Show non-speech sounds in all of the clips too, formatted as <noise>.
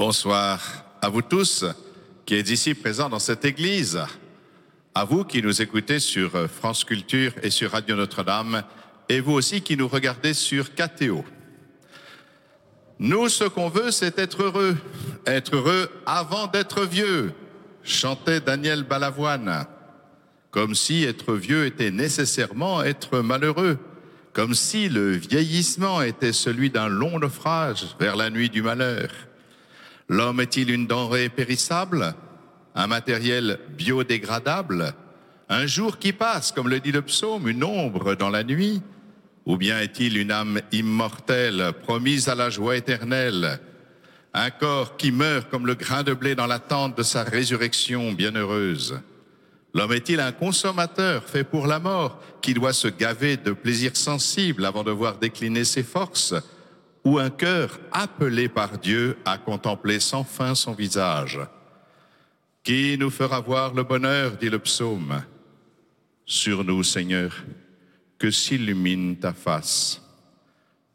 Bonsoir à vous tous qui êtes ici présents dans cette église, à vous qui nous écoutez sur France Culture et sur Radio Notre-Dame, et vous aussi qui nous regardez sur KTO. Nous, ce qu'on veut, c'est être heureux, être heureux avant d'être vieux, chantait Daniel Balavoine, comme si être vieux était nécessairement être malheureux comme si le vieillissement était celui d'un long naufrage vers la nuit du malheur. L'homme est-il une denrée périssable, un matériel biodégradable, un jour qui passe, comme le dit le psaume, une ombre dans la nuit, ou bien est-il une âme immortelle, promise à la joie éternelle, un corps qui meurt comme le grain de blé dans l'attente de sa résurrection bienheureuse? L'homme est-il un consommateur fait pour la mort qui doit se gaver de plaisirs sensibles avant de voir décliner ses forces ou un cœur appelé par Dieu à contempler sans fin son visage Qui nous fera voir le bonheur, dit le psaume Sur nous, Seigneur, que s'illumine ta face.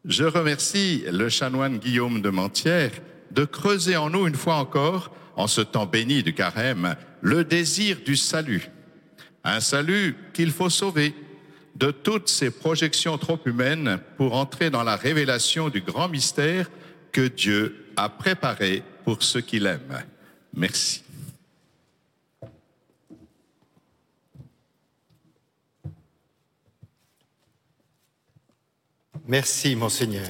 Je remercie le chanoine Guillaume de Mentière de creuser en nous une fois encore en ce temps béni du carême, le désir du salut. Un salut qu'il faut sauver de toutes ces projections trop humaines pour entrer dans la révélation du grand mystère que Dieu a préparé pour ceux qui l'aiment. Merci. Merci, monseigneur.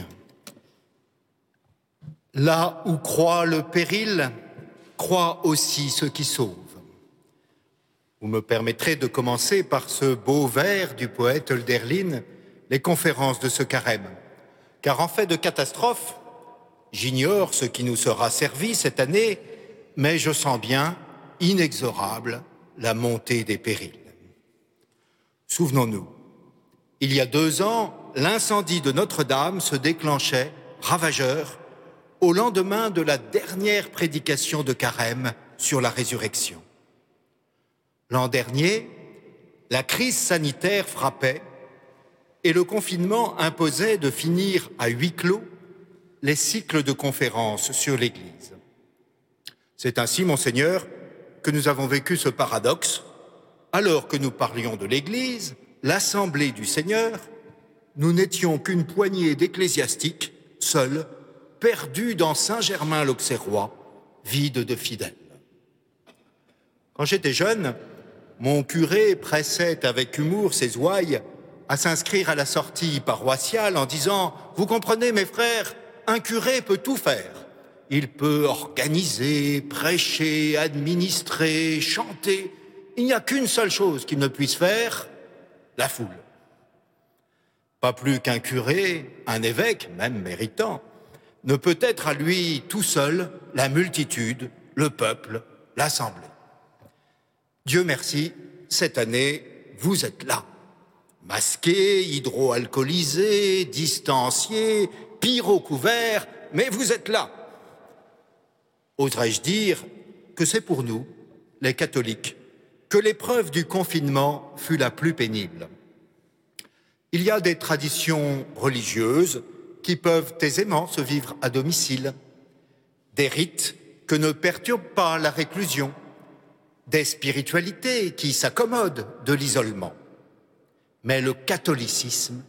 Là où croit le péril, croit aussi ceux qui sauvent. Vous me permettrez de commencer par ce beau vers du poète Hölderlin, les conférences de ce carême. Car en fait de catastrophe, j'ignore ce qui nous sera servi cette année, mais je sens bien, inexorable, la montée des périls. Souvenons-nous, il y a deux ans, l'incendie de Notre-Dame se déclenchait, ravageur, au lendemain de la dernière prédication de Carême sur la résurrection. L'an dernier, la crise sanitaire frappait et le confinement imposait de finir à huis clos les cycles de conférences sur l'Église. C'est ainsi, monseigneur, que nous avons vécu ce paradoxe. Alors que nous parlions de l'Église, l'Assemblée du Seigneur, nous n'étions qu'une poignée d'ecclésiastiques, seuls, perdus dans Saint-Germain-l'Auxerrois, vide de fidèles. Quand j'étais jeune, mon curé pressait avec humour ses ouailles à s'inscrire à la sortie paroissiale en disant Vous comprenez, mes frères, un curé peut tout faire. Il peut organiser, prêcher, administrer, chanter. Il n'y a qu'une seule chose qu'il ne puisse faire la foule. Pas plus qu'un curé, un évêque, même méritant, ne peut être à lui tout seul la multitude, le peuple, l'assemblée. Dieu merci, cette année, vous êtes là. Masqué, hydroalcoolisé, distancié, pyro couvert, mais vous êtes là. Oserais-je dire que c'est pour nous, les catholiques, que l'épreuve du confinement fut la plus pénible. Il y a des traditions religieuses qui peuvent aisément se vivre à domicile, des rites que ne perturbent pas la réclusion, des spiritualités qui s'accommodent de l'isolement. Mais le catholicisme,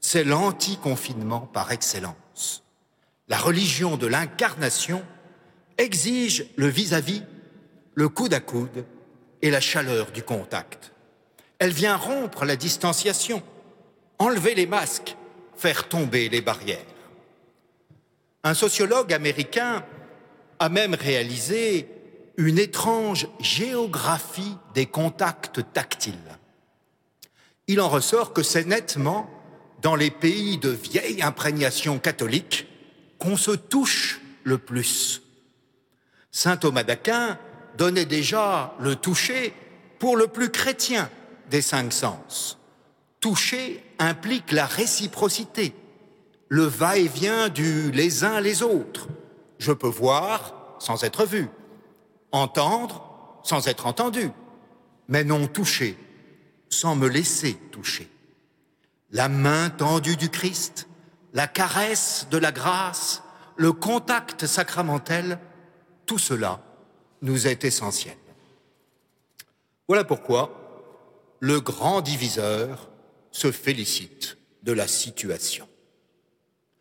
c'est l'anti-confinement par excellence. La religion de l'incarnation exige le vis-à-vis, le coude à coude et la chaleur du contact. Elle vient rompre la distanciation, enlever les masques, faire tomber les barrières. Un sociologue américain a même réalisé une étrange géographie des contacts tactiles. Il en ressort que c'est nettement dans les pays de vieille imprégnation catholique qu'on se touche le plus. Saint Thomas d'Aquin donnait déjà le toucher pour le plus chrétien des cinq sens. Toucher implique la réciprocité, le va-et-vient du les uns les autres. Je peux voir sans être vu, entendre sans être entendu, mais non toucher sans me laisser toucher. La main tendue du Christ, la caresse de la grâce, le contact sacramentel tout cela nous est essentiel. Voilà pourquoi le grand diviseur se félicite de la situation.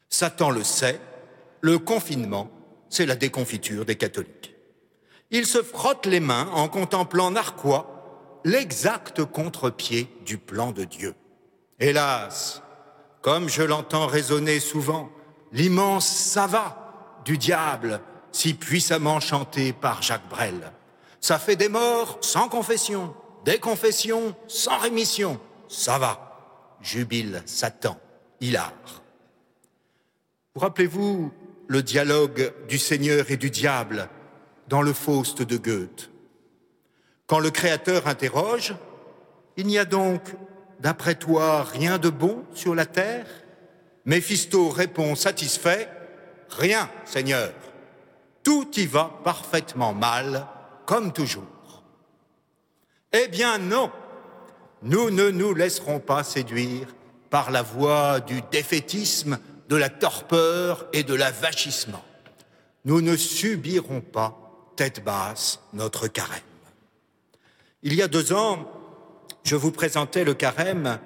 Satan le sait, le confinement, c'est la déconfiture des catholiques. Il se frotte les mains en contemplant narquois l'exact contre-pied du plan de Dieu. Hélas, comme je l'entends résonner souvent, l'immense ça va du diable, si puissamment chanté par Jacques Brel. Ça fait des morts sans confession, des confessions sans rémission. Ça va, jubile Satan, hilar. Vous rappelez-vous le dialogue du Seigneur et du diable dans le Faust de Goethe Quand le Créateur interroge, il n'y a donc, d'après toi, rien de bon sur la terre? Méphisto répond satisfait, Rien, Seigneur. Tout y va parfaitement mal, comme toujours. Eh bien non, nous ne nous laisserons pas séduire par la voie du défaitisme, de la torpeur et de l'avachissement. Nous ne subirons pas tête basse notre carême. Il y a deux ans, je vous présentais le carême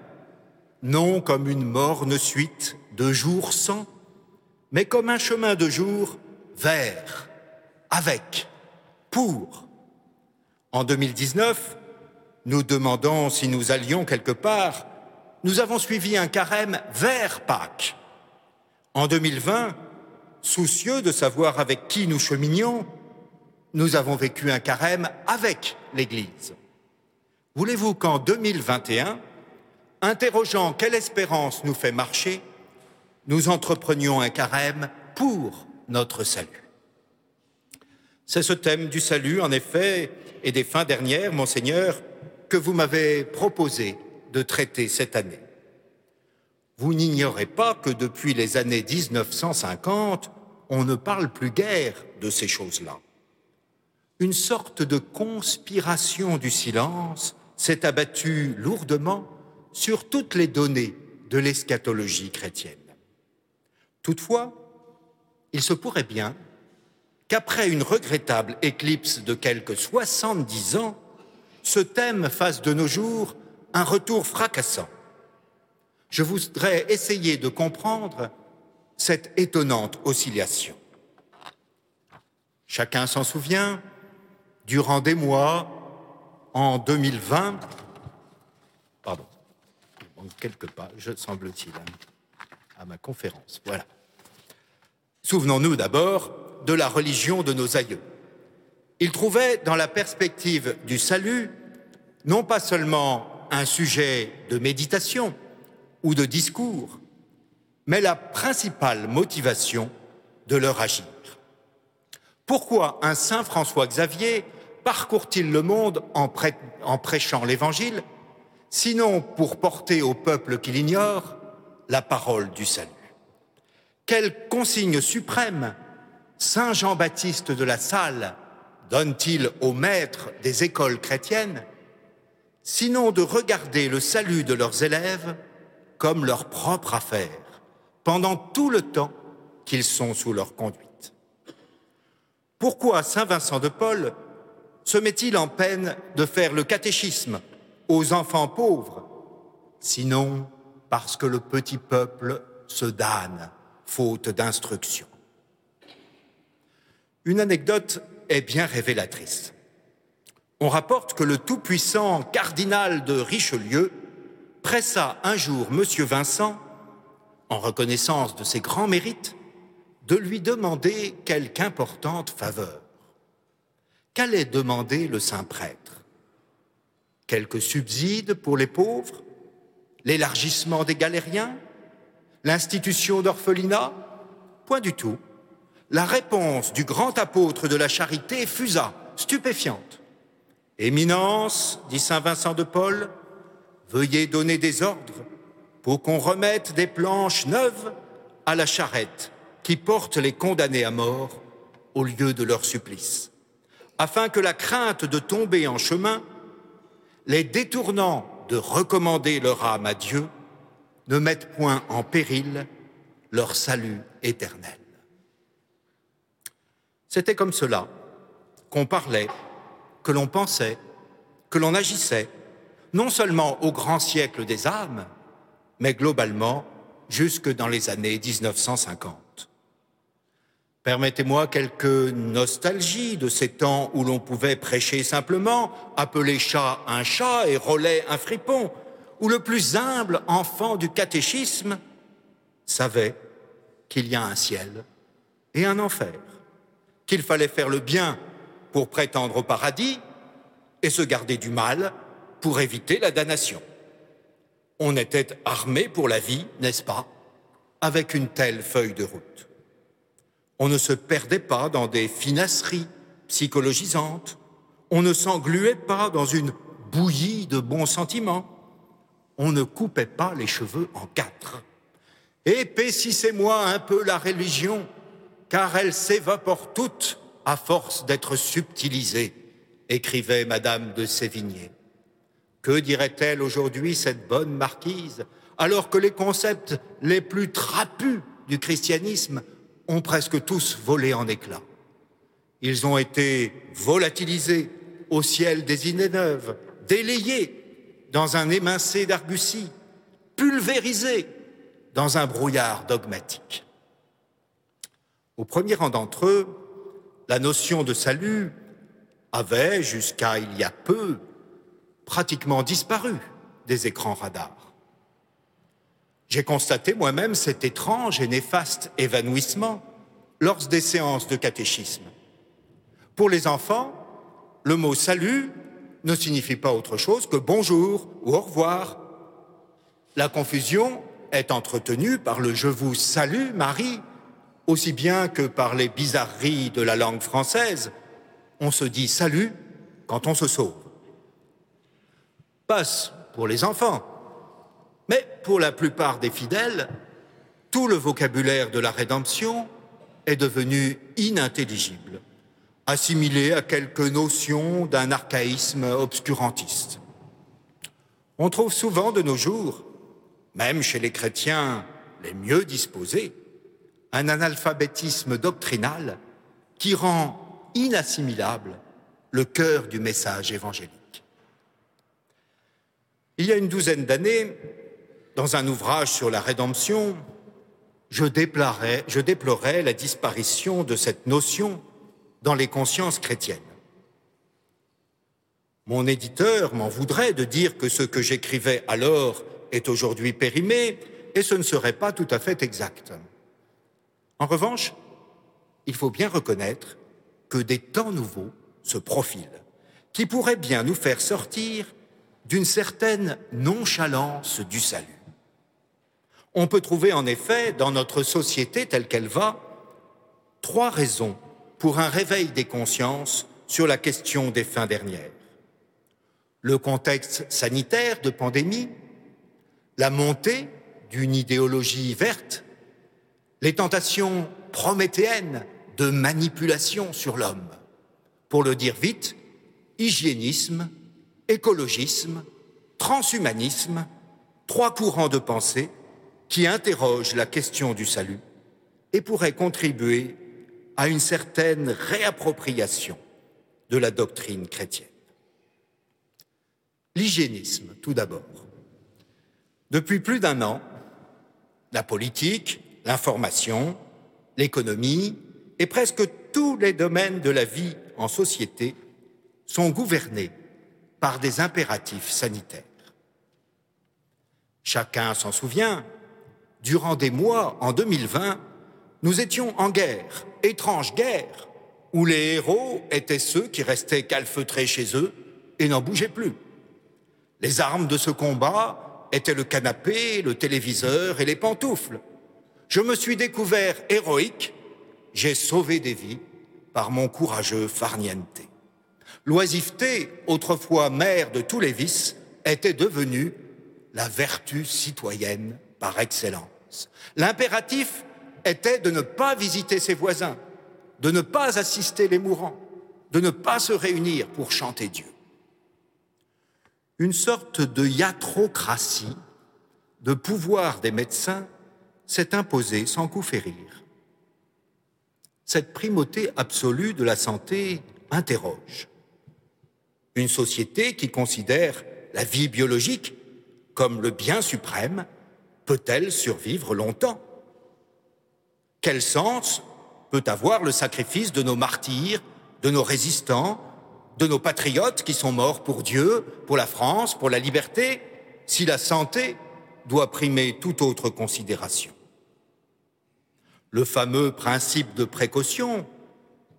non comme une morne suite de jours sans, mais comme un chemin de jour vers, avec, pour. En 2019, nous demandant si nous allions quelque part, nous avons suivi un carême vers Pâques. En 2020, soucieux de savoir avec qui nous cheminions, nous avons vécu un carême avec l'Église. Voulez-vous qu'en 2021, interrogeant quelle espérance nous fait marcher, nous entreprenions un carême pour notre salut? C'est ce thème du salut, en effet, et des fins dernières, monseigneur, que vous m'avez proposé de traiter cette année. Vous n'ignorez pas que depuis les années 1950, on ne parle plus guère de ces choses-là. Une sorte de conspiration du silence s'est abattue lourdement sur toutes les données de l'eschatologie chrétienne. Toutefois, il se pourrait bien qu'après une regrettable éclipse de quelques 70 ans, ce thème fasse de nos jours un retour fracassant. Je voudrais essayer de comprendre cette étonnante oscillation. Chacun s'en souvient, durant des mois, en 2020, pardon, il manque quelques pages, semble-t-il, hein, à ma conférence. Voilà. Souvenons-nous d'abord de la religion de nos aïeux. Ils trouvaient dans la perspective du salut non pas seulement un sujet de méditation ou de discours, mais la principale motivation de leur agir. Pourquoi un saint François Xavier parcourt-il le monde en, prêchant l'Évangile, sinon pour porter au peuple qui l'ignore la parole du salut quelle consigne suprême Saint Jean-Baptiste de la Salle donne-t-il aux maîtres des écoles chrétiennes, sinon de regarder le salut de leurs élèves comme leur propre affaire, pendant tout le temps qu'ils sont sous leur conduite? Pourquoi Saint Vincent de Paul se met-il en peine de faire le catéchisme aux enfants pauvres, sinon parce que le petit peuple se damne faute d'instruction. Une anecdote est bien révélatrice. On rapporte que le tout-puissant cardinal de Richelieu pressa un jour M. Vincent, en reconnaissance de ses grands mérites, de lui demander quelque importante faveur. Qu'allait demander le saint prêtre? Quelques subsides pour les pauvres? L'élargissement des galériens? L'institution d'orphelinat? Point du tout. La réponse du grand apôtre de la charité fusa, stupéfiante. Éminence, dit saint Vincent de Paul, veuillez donner des ordres pour qu'on remette des planches neuves à la charrette qui porte les condamnés à mort au lieu de leur supplice, afin que la crainte de tomber en chemin, les détournant de recommander leur âme à Dieu, ne mettent point en péril leur salut éternel. C'était comme cela qu'on parlait, que l'on pensait, que l'on agissait, non seulement au grand siècle des âmes, mais globalement jusque dans les années 1950. Permettez-moi quelques nostalgies de ces temps où l'on pouvait prêcher simplement, appeler chat un chat et relais un fripon, où le plus humble enfant du catéchisme savait qu'il y a un ciel et un enfer, qu'il fallait faire le bien pour prétendre au paradis et se garder du mal pour éviter la damnation. On était armé pour la vie, n'est-ce pas, avec une telle feuille de route. On ne se perdait pas dans des finasseries psychologisantes, on ne s'engluait pas dans une bouillie de bons sentiments, on ne coupait pas les cheveux en quatre. Épaississez-moi un peu la religion, car elle s'évapore toute à force d'être subtilisée, écrivait Madame de Sévigné. Que dirait-elle aujourd'hui cette bonne marquise, alors que les concepts les plus trapus du christianisme ont presque tous volé en éclats Ils ont été volatilisés au ciel des idées neuves, délayés dans un émincé d'argussie, pulvérisés dans un brouillard dogmatique. Au premier rang d'entre eux, la notion de salut avait, jusqu'à il y a peu, pratiquement disparu des écrans radars. J'ai constaté moi-même cet étrange et néfaste évanouissement lors des séances de catéchisme. Pour les enfants, le mot salut ne signifie pas autre chose que bonjour ou au revoir. La confusion est entretenue par le je vous salue Marie, aussi bien que par les bizarreries de la langue française. On se dit salut quand on se sauve. Passe pour les enfants. Mais pour la plupart des fidèles, tout le vocabulaire de la rédemption est devenu inintelligible assimilé à quelques notions d'un archaïsme obscurantiste. On trouve souvent de nos jours, même chez les chrétiens les mieux disposés, un analphabétisme doctrinal qui rend inassimilable le cœur du message évangélique. Il y a une douzaine d'années, dans un ouvrage sur la rédemption, je déplorais, la disparition de cette notion dans les consciences chrétiennes. Mon éditeur m'en voudrait de dire que ce que j'écrivais alors est aujourd'hui périmé, et ce ne serait pas tout à fait exact. En revanche, il faut bien reconnaître que des temps nouveaux se profilent, qui pourraient bien nous faire sortir d'une certaine nonchalance du salut. On peut trouver en effet dans notre société telle qu'elle va trois raisons pour un réveil des consciences sur la question des fins dernières. Le contexte sanitaire de pandémie, la montée d'une idéologie verte, les tentations prométhéennes de manipulation sur l'homme. Pour le dire vite, hygiénisme, écologisme, transhumanisme, trois courants de pensée qui interrogent la question du salut et pourraient contribuer à une certaine réappropriation de la doctrine chrétienne. L'hygiénisme, tout d'abord. Depuis plus d'un an, la politique, l'information, l'économie et presque tous les domaines de la vie en société sont gouvernés par des impératifs sanitaires. Chacun s'en souvient, durant des mois en 2020, nous étions en guerre, étrange guerre, où les héros étaient ceux qui restaient calfeutrés chez eux et n'en bougeaient plus. Les armes de ce combat étaient le canapé, le téléviseur et les pantoufles. Je me suis découvert héroïque, j'ai sauvé des vies par mon courageux farniente. L'oisiveté, autrefois mère de tous les vices, était devenue la vertu citoyenne par excellence. L'impératif était de ne pas visiter ses voisins, de ne pas assister les mourants, de ne pas se réunir pour chanter Dieu. Une sorte de iatrocratie, de pouvoir des médecins, s'est imposée sans coup férir. Cette primauté absolue de la santé interroge. Une société qui considère la vie biologique comme le bien suprême peut-elle survivre longtemps? Quel sens peut avoir le sacrifice de nos martyrs, de nos résistants, de nos patriotes qui sont morts pour Dieu, pour la France, pour la liberté, si la santé doit primer toute autre considération? Le fameux principe de précaution,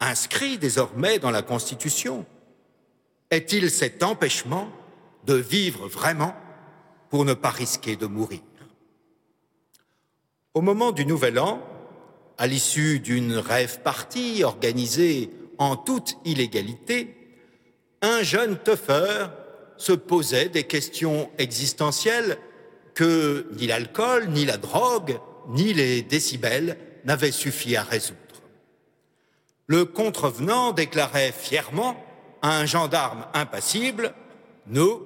inscrit désormais dans la Constitution, est-il cet empêchement de vivre vraiment pour ne pas risquer de mourir? Au moment du Nouvel An, à l'issue d'une rêve partie organisée en toute illégalité, un jeune teufeur se posait des questions existentielles que ni l'alcool, ni la drogue, ni les décibels n'avaient suffi à résoudre. Le contrevenant déclarait fièrement à un gendarme impassible Nous,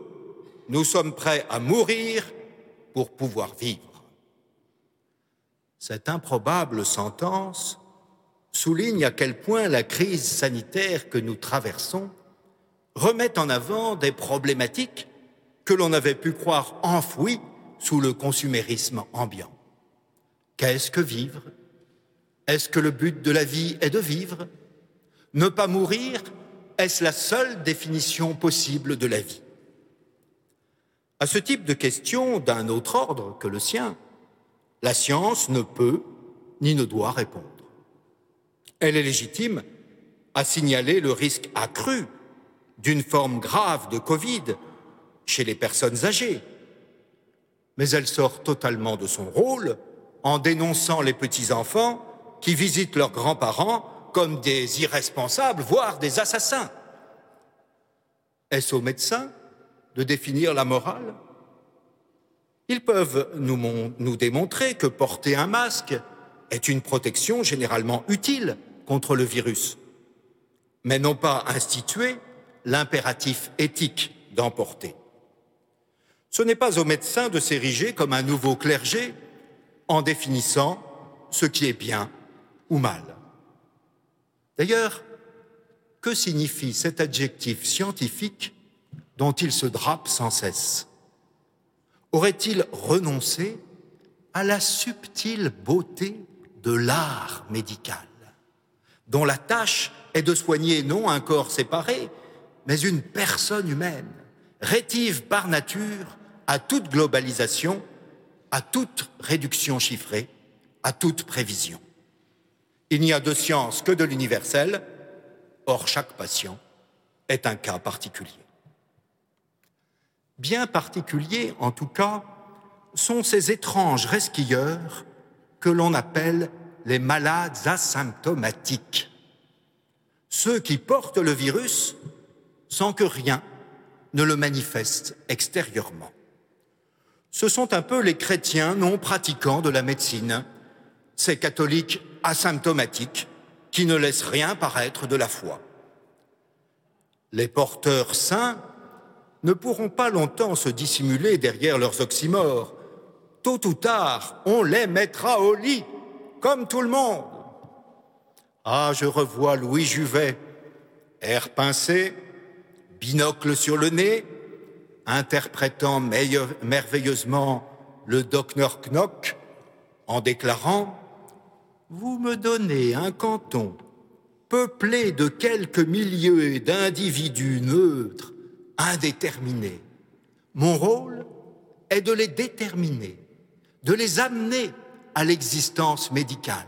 nous sommes prêts à mourir pour pouvoir vivre. Cette improbable sentence souligne à quel point la crise sanitaire que nous traversons remet en avant des problématiques que l'on avait pu croire enfouies sous le consumérisme ambiant. Qu'est-ce que vivre? Est-ce que le but de la vie est de vivre? Ne pas mourir est-ce la seule définition possible de la vie? À ce type de question d'un autre ordre que le sien, la science ne peut ni ne doit répondre. Elle est légitime à signaler le risque accru d'une forme grave de Covid chez les personnes âgées, mais elle sort totalement de son rôle en dénonçant les petits-enfants qui visitent leurs grands-parents comme des irresponsables, voire des assassins. Est-ce aux médecins de définir la morale? Ils peuvent nous, démontrer que porter un masque est une protection généralement utile contre le virus, mais non pas instituer l'impératif éthique d'emporter. Ce n'est pas aux médecins de s'ériger comme un nouveau clergé en définissant ce qui est bien ou mal. D'ailleurs, que signifie cet adjectif scientifique dont il se drape sans cesse? Aurait-il renoncé à la subtile beauté de l'art médical, dont la tâche est de soigner non un corps séparé, mais une personne humaine, rétive par nature à toute globalisation, à toute réduction chiffrée, à toute prévision? Il n'y a de science que de l'universel, or chaque patient est un cas particulier. Bien particuliers, en tout cas, sont ces étranges resquilleurs que l'on appelle les malades asymptomatiques. Ceux qui portent le virus sans que rien ne le manifeste extérieurement. Ce sont un peu les chrétiens non pratiquants de la médecine, ces catholiques asymptomatiques qui ne laissent rien paraître de la foi. Les porteurs sains ne pourront pas longtemps se dissimuler derrière leurs oxymores. Tôt ou tard, on les mettra au lit, comme tout le monde. Ah, je revois Louis Juvet, air pincé, binocle sur le nez, interprétant merveilleusement le Docteur Knock en déclarant Vous me donnez un canton peuplé de quelques milliers d'individus neutres, indéterminés. Mon rôle est de les déterminer, de les amener à l'existence médicale.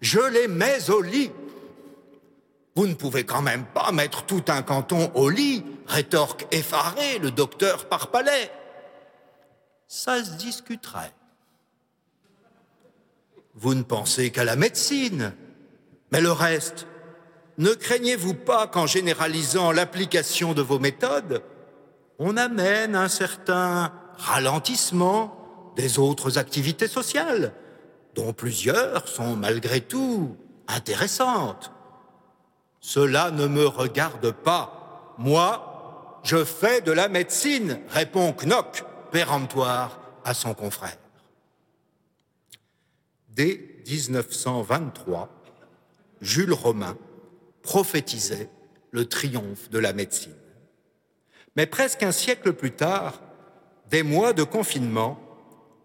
Je les mets au lit vous ne pouvez quand même pas mettre tout un canton au lit, rétorque effaré le docteur Parpalais. Ça se discuterait. Vous ne pensez qu'à la médecine, mais le reste, ne craignez-vous pas qu'en généralisant l'application de vos méthodes, on amène un certain ralentissement des autres activités sociales, dont plusieurs sont malgré tout intéressantes? Cela ne me regarde pas. Moi, je fais de la médecine, répond Knock, péremptoire à son confrère. Dès 1923, Jules Romain prophétisait le triomphe de la médecine. Mais presque un siècle plus tard, des mois de confinement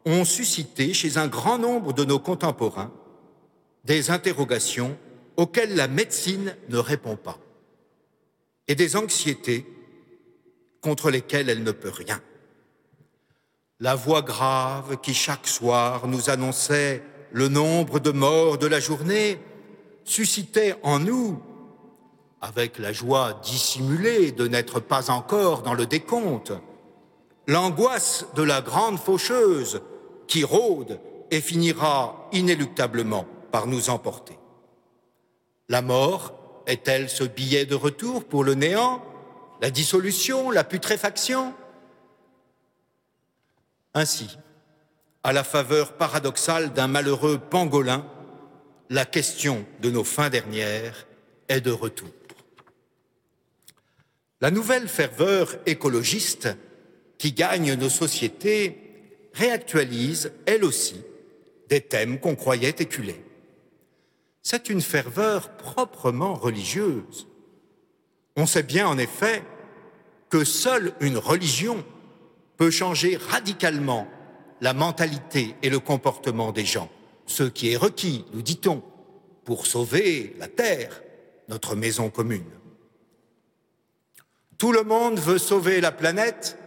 ont suscité chez un grand nombre de nos contemporains des interrogations auxquelles la médecine ne répond pas et des anxiétés contre lesquelles elle ne peut rien. La voix grave qui chaque soir nous annonçait le nombre de morts de la journée suscitait en nous, avec la joie dissimulée de n'être pas encore dans le décompte, l'angoisse de la grande faucheuse qui rôde et finira inéluctablement par nous emporter. La mort est-elle ce billet de retour pour le néant, la dissolution, la putréfaction? Ainsi, à la faveur paradoxale d'un malheureux pangolin, la question de nos fins dernières est de retour. La nouvelle ferveur écologiste qui gagne nos sociétés réactualise, elle aussi, des thèmes qu'on croyait éculés. C'est une ferveur proprement religieuse. On sait bien en effet que seule une religion peut changer radicalement la mentalité et le comportement des gens, ce qui est requis, nous dit-on, pour sauver la Terre, notre maison commune. Tout le monde veut sauver la planète,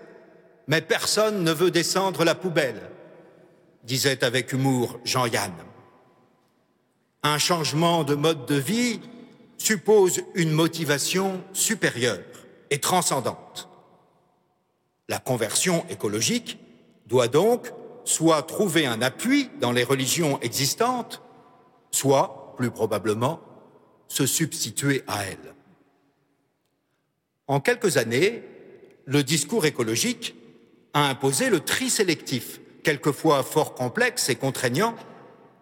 mais personne ne veut descendre la poubelle, disait avec humour Jean-Yann. Un changement de mode de vie suppose une motivation supérieure et transcendante. La conversion écologique doit donc soit trouver un appui dans les religions existantes, soit, plus probablement, se substituer à elles. En quelques années, le discours écologique a imposé le tri sélectif, quelquefois fort complexe et contraignant,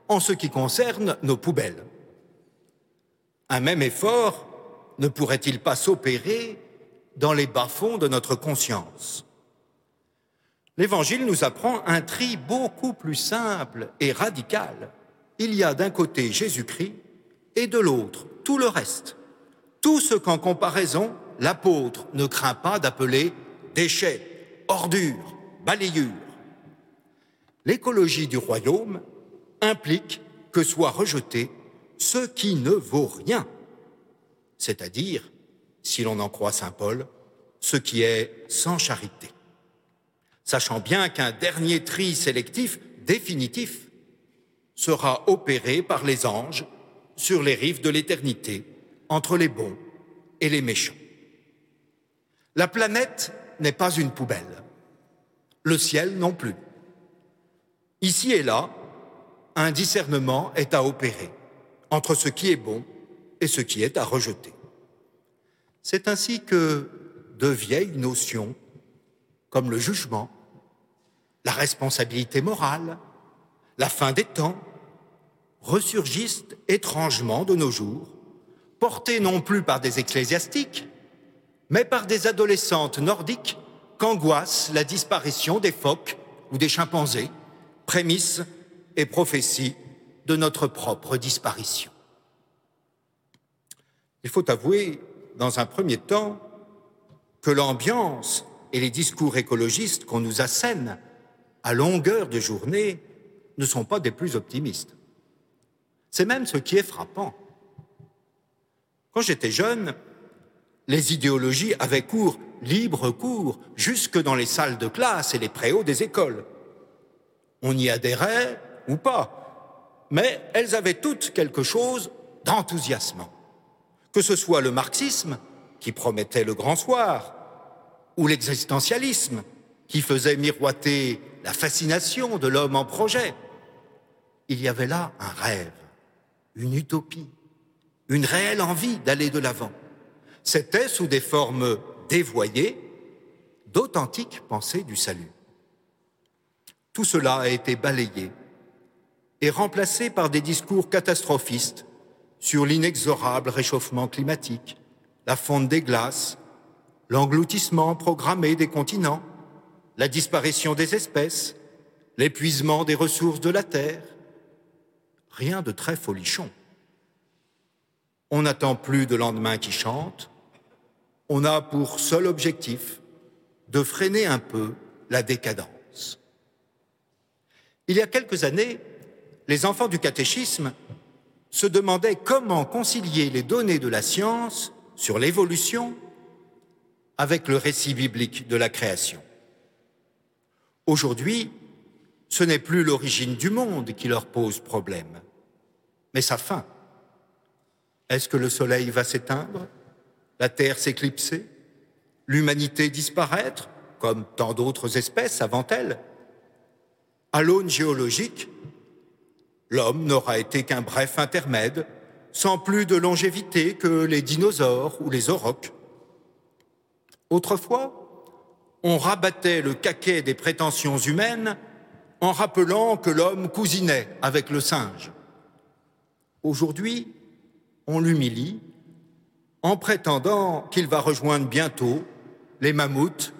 en ce qui concerne nos poubelles. Un même effort ne pourrait-il pas s'opérer dans les bas-fonds de notre conscience? L'Évangile nous apprend un tri beaucoup plus simple et radical. Il y a d'un côté Jésus-Christ et de l'autre tout le reste. Tout ce qu'en comparaison, l'apôtre ne craint pas d'appeler déchets, ordures, balayures. L'écologie du royaume implique que soit rejeté ce qui ne vaut rien, c'est-à-dire, si l'on en croit Saint Paul, ce qui est sans charité sachant bien qu'un dernier tri sélectif définitif sera opéré par les anges sur les rives de l'éternité, entre les bons et les méchants. La planète n'est pas une poubelle, le ciel non plus. Ici et là, un discernement est à opérer entre ce qui est bon et ce qui est à rejeter. C'est ainsi que de vieilles notions, comme le jugement, la responsabilité morale, la fin des temps, ressurgissent étrangement de nos jours, portées non plus par des ecclésiastiques, mais par des adolescentes nordiques qu'angoisse la disparition des phoques ou des chimpanzés, prémisse et prophétie de notre propre disparition. Il faut avouer, dans un premier temps, que l'ambiance et les discours écologistes qu'on nous assène à longueur de journée, ne sont pas des plus optimistes. C'est même ce qui est frappant. Quand j'étais jeune, les idéologies avaient cours, libre cours, jusque dans les salles de classe et les préaux des écoles. On y adhérait ou pas, mais elles avaient toutes quelque chose d'enthousiasmant. Que ce soit le marxisme, qui promettait le grand soir, ou l'existentialisme, qui faisait miroiter la fascination de l'homme en projet. Il y avait là un rêve, une utopie, une réelle envie d'aller de l'avant. C'était sous des formes dévoyées d'authentiques pensées du salut. Tout cela a été balayé et remplacé par des discours catastrophistes sur l'inexorable réchauffement climatique, la fonte des glaces, l'engloutissement programmé des continents, la disparition des espèces, l'épuisement des ressources de la terre. Rien de très folichon. On n'attend plus de lendemain qui chante, on a pour seul objectif de freiner un peu la décadence. Il y a quelques années, les enfants du catéchisme se demandaient comment concilier les données de la science sur l'évolution avec le récit biblique de la création. Aujourd'hui, ce n'est plus l'origine du monde qui leur pose problème, mais sa fin. Est-ce que le soleil va s'éteindre, la Terre s'éclipser, l'humanité disparaître, comme tant d'autres espèces avant elle À l'aune géologique, l'homme n'aura été qu'un bref intermède, sans plus de longévité que les dinosaures ou les aurochs. Autrefois, on rabattait le caquet des prétentions humaines en rappelant que l'homme cousinait avec le singe. Aujourd'hui, on l'humilie en prétendant qu'il va rejoindre bientôt les mammouths,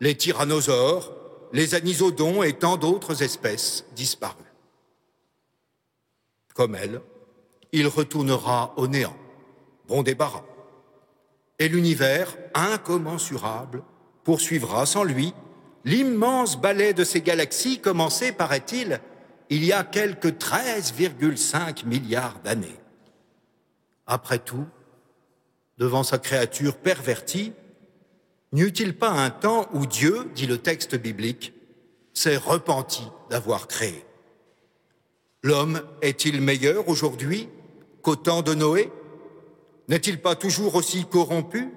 les tyrannosaures, les anisodons et tant d'autres espèces disparues. Comme elle, il retournera au néant, bon débarras. Et l'univers incommensurable poursuivra sans lui l'immense balai de ces galaxies commencé, paraît-il, il y a quelques 13,5 milliards d'années. Après tout, devant sa créature pervertie, n'eut-il pas un temps où Dieu, dit le texte biblique, s'est repenti d'avoir créé? L'homme est-il meilleur aujourd'hui qu'au temps de Noé? N'est-il pas toujours aussi corrompu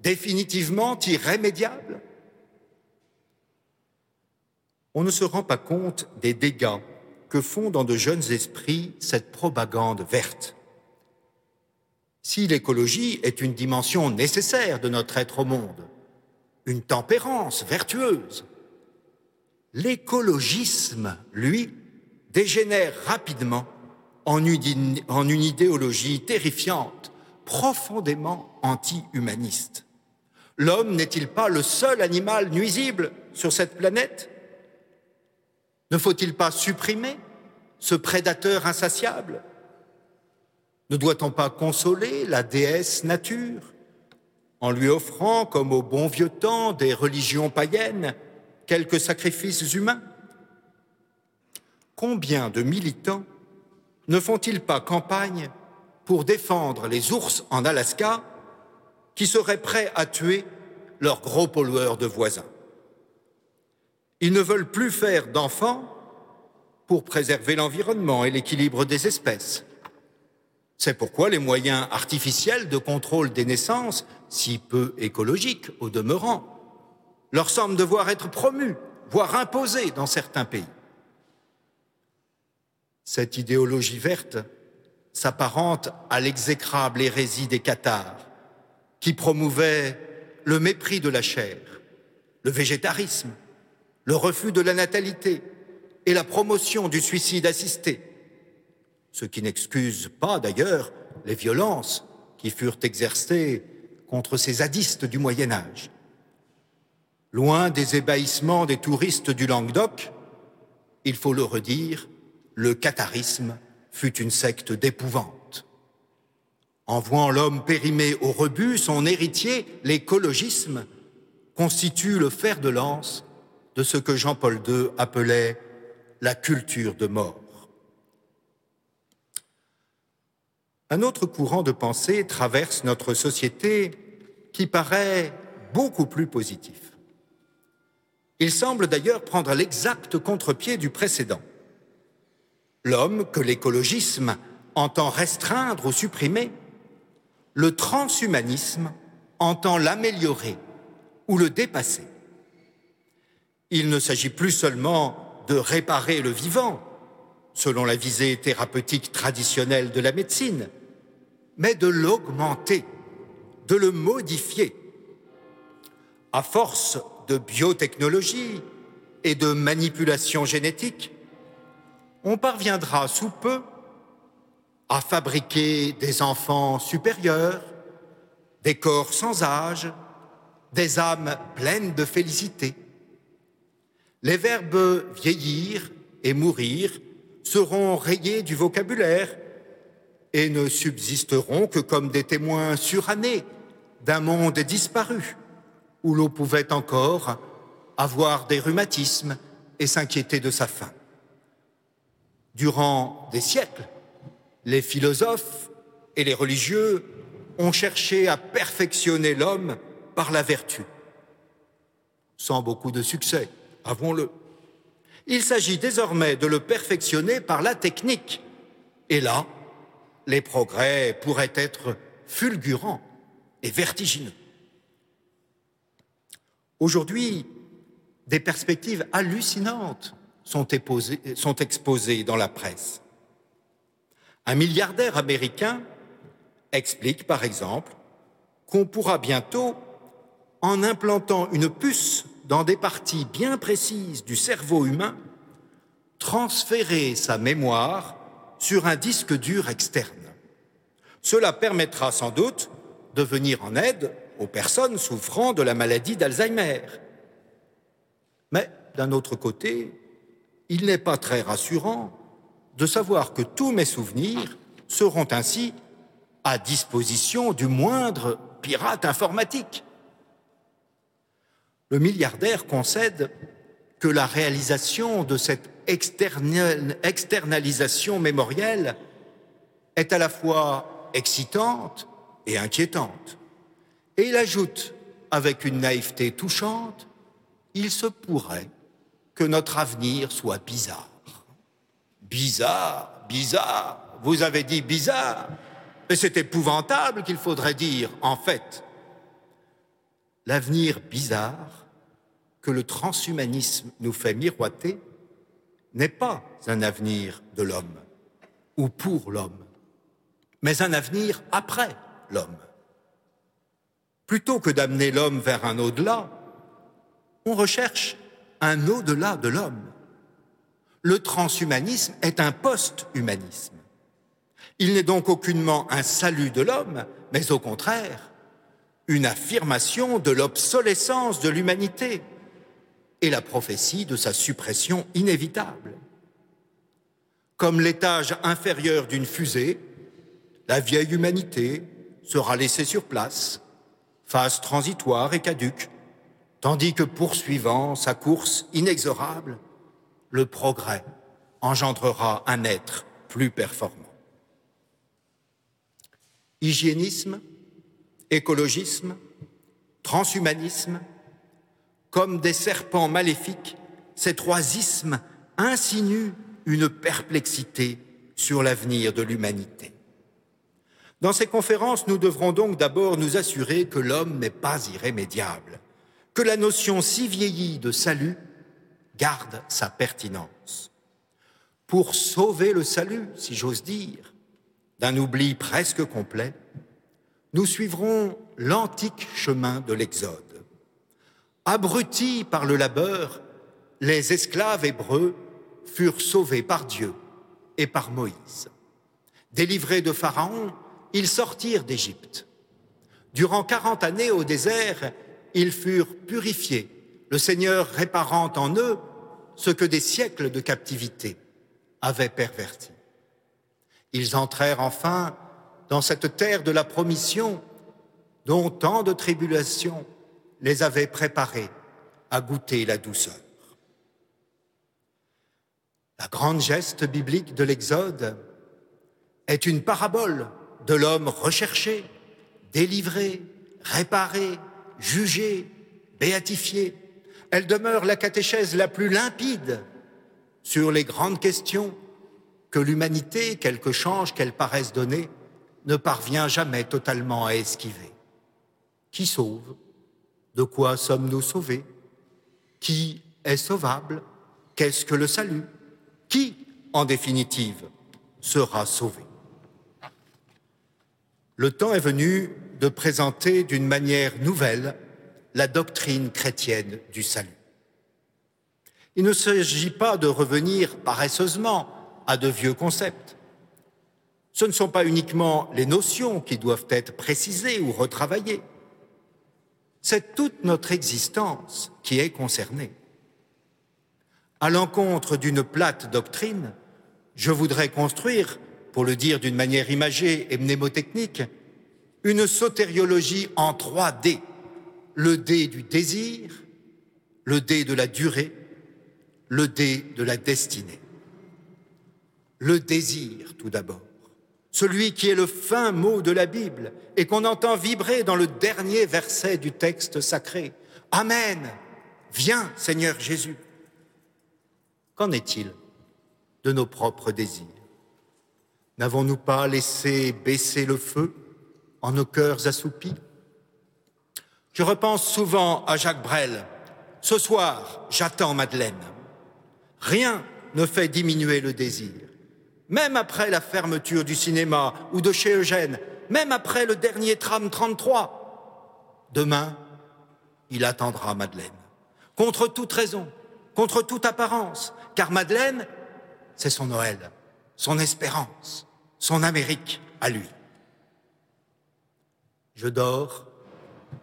Définitivement irrémédiable? On ne se rend pas compte des dégâts que font dans de jeunes esprits cette propagande verte. Si l'écologie est une dimension nécessaire de notre être au monde, une tempérance vertueuse, l'écologisme, lui, dégénère rapidement en une, idéologie terrifiante, profondément anti-humaniste. L'homme n'est-il pas le seul animal nuisible sur cette planète? Ne faut-il pas supprimer ce prédateur insatiable? Ne doit-on pas consoler la déesse nature en lui offrant, comme au bon vieux temps des religions païennes, quelques sacrifices humains? Combien de militants ne font-ils pas campagne pour défendre les ours en Alaska qui seraient prêts à tuer leurs gros pollueurs de voisins? Ils ne veulent plus faire d'enfants pour préserver l'environnement et l'équilibre des espèces. C'est pourquoi les moyens artificiels de contrôle des naissances, si peu écologiques au demeurant, leur semblent devoir être promus, voire imposés dans certains pays. Cette idéologie verte s'apparente à l'exécrable hérésie des cathares, qui promouvaient le mépris de la chair, le végétarisme, le refus de la natalité et la promotion du suicide assisté ce qui n'excuse pas d'ailleurs les violences qui furent exercées contre ces zadistes du Moyen Âge. Loin des ébahissements des touristes du Languedoc, il faut le redire, le catharisme fut une secte d'épouvante. En voyant l'homme périmé au rebut, son héritier, l'écologisme, constitue le fer de lance de ce que Jean-Paul II appelait la culture de mort. Un autre courant de pensée traverse notre société qui paraît beaucoup plus positif. Il semble d'ailleurs prendre l'exact contre-pied du précédent. L'homme que l'écologisme entend restreindre ou supprimer, le transhumanisme entend l'améliorer ou le dépasser. Il ne s'agit plus seulement de réparer le vivant, selon la visée thérapeutique traditionnelle de la médecine, mais de l'augmenter, de le modifier. À force de biotechnologie et de manipulation génétique, on parviendra sous peu à fabriquer des enfants supérieurs, des corps sans âge, des âmes pleines de félicité. Les verbes vieillir et mourir seront rayés du vocabulaire et ne subsisteront que comme des témoins surannés d'un monde disparu, où l'on pouvait encore avoir des rhumatismes et s'inquiéter de sa faim. Durant des siècles, les philosophes et les religieux ont cherché à perfectionner l'homme par la vertu, sans beaucoup de succès, avouons-le. Il s'agit désormais de le perfectionner par la technique. Et là, les progrès pourraient être fulgurants et vertigineux. Aujourd'hui, des perspectives hallucinantes sont, exposées dans la presse. Un milliardaire américain explique, par exemple, qu'on pourra bientôt, en implantant une puce dans des parties bien précises du cerveau humain, transférer sa mémoire sur un disque dur externe. Cela permettra sans doute de venir en aide aux personnes souffrant de la maladie d'Alzheimer. Mais d'un autre côté, il n'est pas très rassurant de savoir que tous mes souvenirs seront ainsi à disposition du moindre pirate informatique. Le milliardaire concède que la réalisation de cette externalisation mémorielle est à la fois excitante et inquiétante. Et il ajoute, avec une naïveté touchante, il se pourrait que notre avenir soit bizarre. Bizarre, bizarre, vous avez dit bizarre, mais c'est épouvantable qu'il faudrait dire, en fait. L'avenir bizarre que le transhumanisme nous fait miroiter n'est pas un avenir de l'homme ou pour l'homme, mais un avenir après l'homme. Plutôt que d'amener l'homme vers un au-delà, on recherche un au-delà de l'homme. Le transhumanisme est un post-humanisme. Il n'est donc aucunement un salut de l'homme, mais au contraire, une affirmation de l'obsolescence de l'humanité et la prophétie de sa suppression inévitable. Comme l'étage inférieur d'une fusée, la vieille humanité sera laissée sur place, phase transitoire et caduque, tandis que poursuivant sa course inexorable, le progrès engendrera un être plus performant. Hygiénisme, écologisme, transhumanisme, comme des serpents maléfiques, ces trois ismes insinuent une perplexité sur l'avenir de l'humanité. Dans ces conférences, nous devrons donc d'abord nous assurer que l'homme n'est pas irrémédiable, que la notion si vieillie de salut garde sa pertinence. Pour sauver le salut, si j'ose dire, d'un oubli presque complet, nous suivrons l'antique chemin de l'Exode. Abrutis par le labeur, les esclaves hébreux furent sauvés par Dieu et par Moïse. Délivrés de Pharaon, ils sortirent d'Égypte. Durant quarante années au désert, ils furent purifiés, le Seigneur réparant en eux ce que des siècles de captivité avaient perverti. Ils entrèrent enfin dans cette terre de la promission dont tant de tribulations les avait préparés à goûter la douceur. La grande geste biblique de l'Exode est une parabole de l'homme recherché, délivré, réparé, jugé, béatifié. Elle demeure la catéchèse la plus limpide sur les grandes questions que l'humanité, quelque change qu'elle paraisse donner, ne parvient jamais totalement à esquiver. Qui sauve? De quoi sommes-nous sauvés? Qui est sauvable? Qu'est-ce que le salut? Qui, en définitive, sera sauvé? Le temps est venu de présenter d'une manière nouvelle la doctrine chrétienne du salut. Il ne s'agit pas de revenir paresseusement à de vieux concepts. Ce ne sont pas uniquement les notions qui doivent être précisées ou retravaillées c'est toute notre existence qui est concernée. À l'encontre d'une plate doctrine, je voudrais construire, pour le dire d'une manière imagée et mnémotechnique, une sotériologie en 3D, le D du désir, le D de la durée, le D de la destinée. Le désir, tout d'abord, celui qui est le fin mot de la Bible et qu'on entend vibrer dans le dernier verset du texte sacré. Amen. Viens, Seigneur Jésus. Qu'en est-il de nos propres désirs? N'avons-nous pas laissé baisser le feu en nos cœurs assoupis? Je repense souvent à Jacques Brel. Ce soir, j'attends Madeleine. Rien ne fait diminuer le désir. Même après la fermeture du cinéma ou de chez Eugène, même après le dernier tram 33, demain, il attendra Madeleine. Contre toute raison, contre toute apparence, car Madeleine, c'est son Noël, son espérance, son Amérique à lui. Je dors,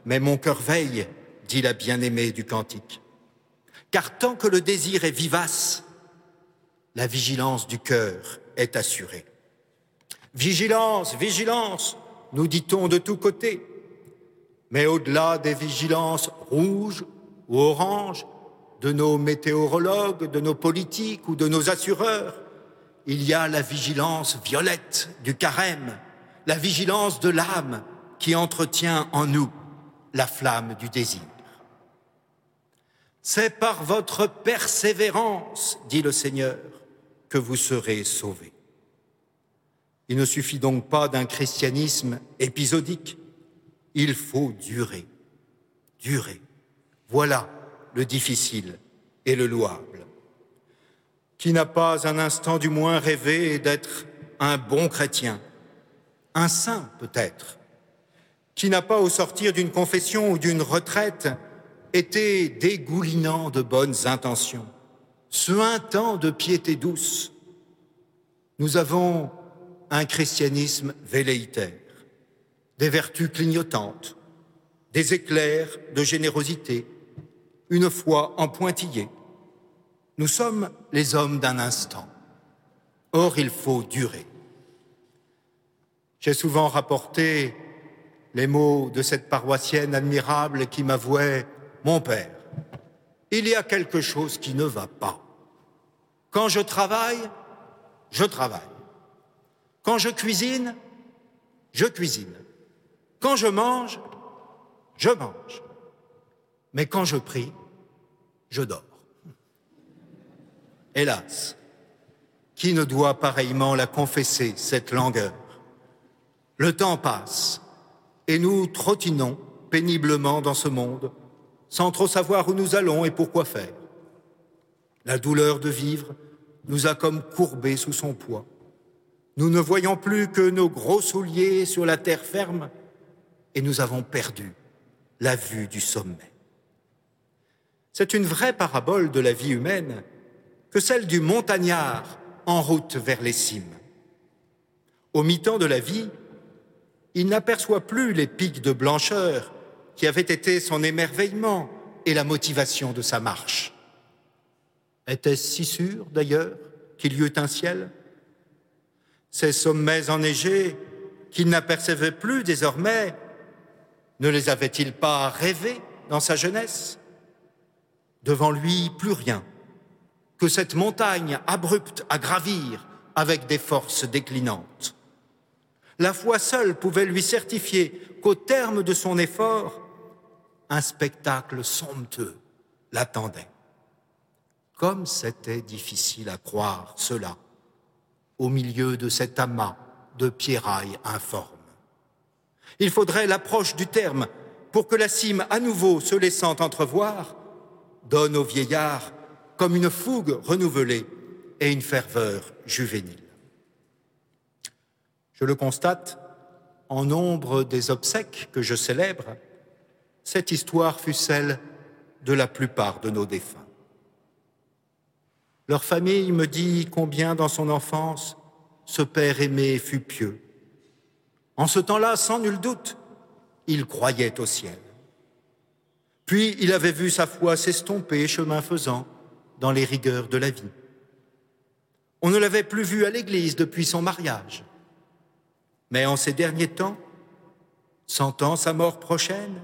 mais mon cœur veille, dit la bien-aimée du cantique. Car tant que le désir est vivace, la vigilance du cœur est assurée. Vigilance, vigilance, nous dit-on de tous côtés. Mais au-delà des vigilances rouges ou oranges, de nos météorologues, de nos politiques ou de nos assureurs, il y a la vigilance violette du carême, la vigilance de l'âme qui entretient en nous la flamme du désir. C'est par votre persévérance, dit le Seigneur, vous serez sauvés. Il ne suffit donc pas d'un christianisme épisodique, il faut durer, durer. Voilà le difficile et le louable. Qui n'a pas un instant du moins rêvé d'être un bon chrétien, un saint peut-être, qui n'a pas au sortir d'une confession ou d'une retraite été dégoulinant de bonnes intentions, suintant de piété douce. Nous avons un christianisme velléitaire, des vertus clignotantes, des éclairs de générosité, une foi en pointillé. Nous sommes les hommes d'un instant. Or, il faut durer. J'ai souvent rapporté les mots de cette paroissienne admirable qui m'avouait Mon père, il y a quelque chose qui ne va pas. Quand je travaille, je travaille. Quand je cuisine, je cuisine. Quand je mange, je mange. Mais quand je prie, je dors. <laughs> Hélas, qui ne doit pareillement la confesser, cette langueur? Le temps passe et nous trottinons péniblement dans ce monde sans trop savoir où nous allons et pourquoi faire. La douleur de vivre nous a comme courbés sous son poids. Nous ne voyons plus que nos gros souliers sur la terre ferme et nous avons perdu la vue du sommet. C'est une vraie parabole de la vie humaine que celle du montagnard en route vers les cimes. Au mi-temps de la vie, il n'aperçoit plus les pics de blancheur qui avaient été son émerveillement et la motivation de sa marche. Était-ce si sûr, d'ailleurs, qu'il y eut un ciel? Ces sommets enneigés qu'il n'apercevait plus désormais, ne les avait-il pas rêvés dans sa jeunesse? Devant lui, plus rien que cette montagne abrupte à gravir avec des forces déclinantes. La foi seule pouvait lui certifier qu'au terme de son effort, un spectacle somptueux l'attendait. Comme c'était difficile à croire cela au milieu de cet amas de pierrailles informes. Il faudrait l'approche du terme pour que la cime, à nouveau se laissant entrevoir, donne au vieillard comme une fougue renouvelée et une ferveur juvénile. Je le constate, en nombre des obsèques que je célèbre, cette histoire fut celle de la plupart de nos défunts. Leur famille me dit combien dans son enfance ce père aimé fut pieux. En ce temps-là, sans nul doute, il croyait au ciel. Puis il avait vu sa foi s'estomper chemin faisant dans les rigueurs de la vie. On ne l'avait plus vu à l'église depuis son mariage. Mais en ces derniers temps, Sentant sa mort prochaine,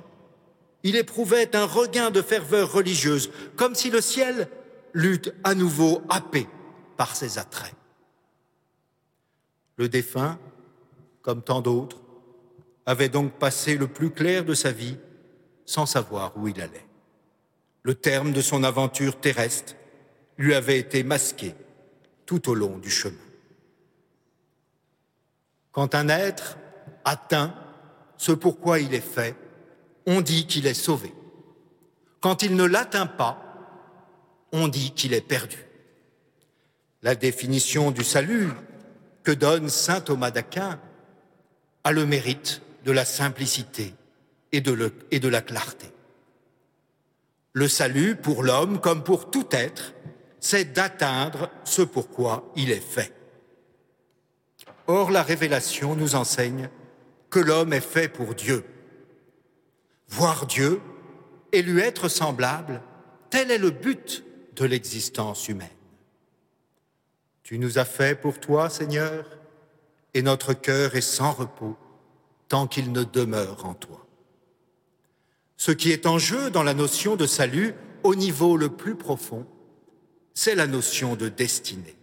il éprouvait un regain de ferveur religieuse, comme si le ciel l'eût à nouveau happé par ses attraits. Le défunt, comme tant d'autres, avait donc passé le plus clair de sa vie sans savoir où il allait. Le terme de son aventure terrestre lui avait été masqué tout au long du chemin. Quand un être atteint ce pourquoi il est fait, on dit qu'il est sauvé. Quand il ne l'atteint pas, on dit qu'il est perdu. La définition du salut que donne saint Thomas d'Aquin a le mérite de la simplicité et de, la clarté. Le salut, pour l'homme comme pour tout être, c'est d'atteindre ce pourquoi il est fait. Or, la révélation nous enseigne que l'homme est fait pour Dieu. Voir Dieu et lui être semblable, tel est le but de l'existence humaine. Tu nous as fait pour toi, Seigneur, et notre cœur est sans repos tant qu'il ne demeure en toi. Ce qui est en jeu dans la notion de salut au niveau le plus profond, c'est la notion de destinée.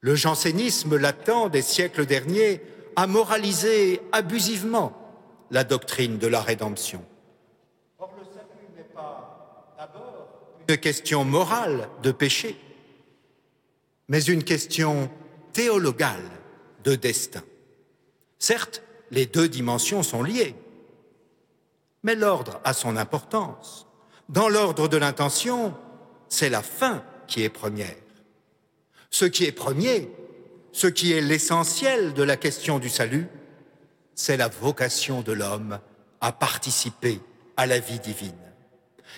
Le jansénisme latent des siècles derniers a moralisé abusivement la doctrine de la rédemption. Or, le salut n'est pas d'abord une question morale de péché, mais une question théologale de destin. Certes, les deux dimensions sont liées, mais l'ordre a son importance. Dans l'ordre de l'intention, c'est la fin qui est première. Ce qui est premier, ce qui est l'essentiel de la question du salut, c'est la vocation de l'homme à participer à la vie divine.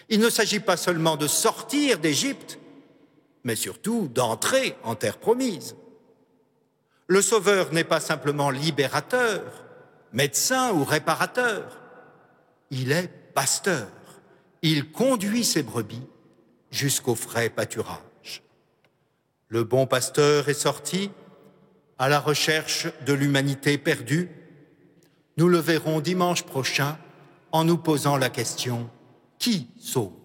Il ne s'agit pas seulement de sortir d'Égypte, mais surtout d'entrer en terre promise. Le Sauveur n'est pas simplement libérateur, médecin ou réparateur. Il est pasteur. Il conduit ses brebis jusqu'au frais pâturage. Le bon pasteur est sorti à la recherche de l'humanité perdue. Nous le verrons dimanche prochain en nous posant la question qui sauve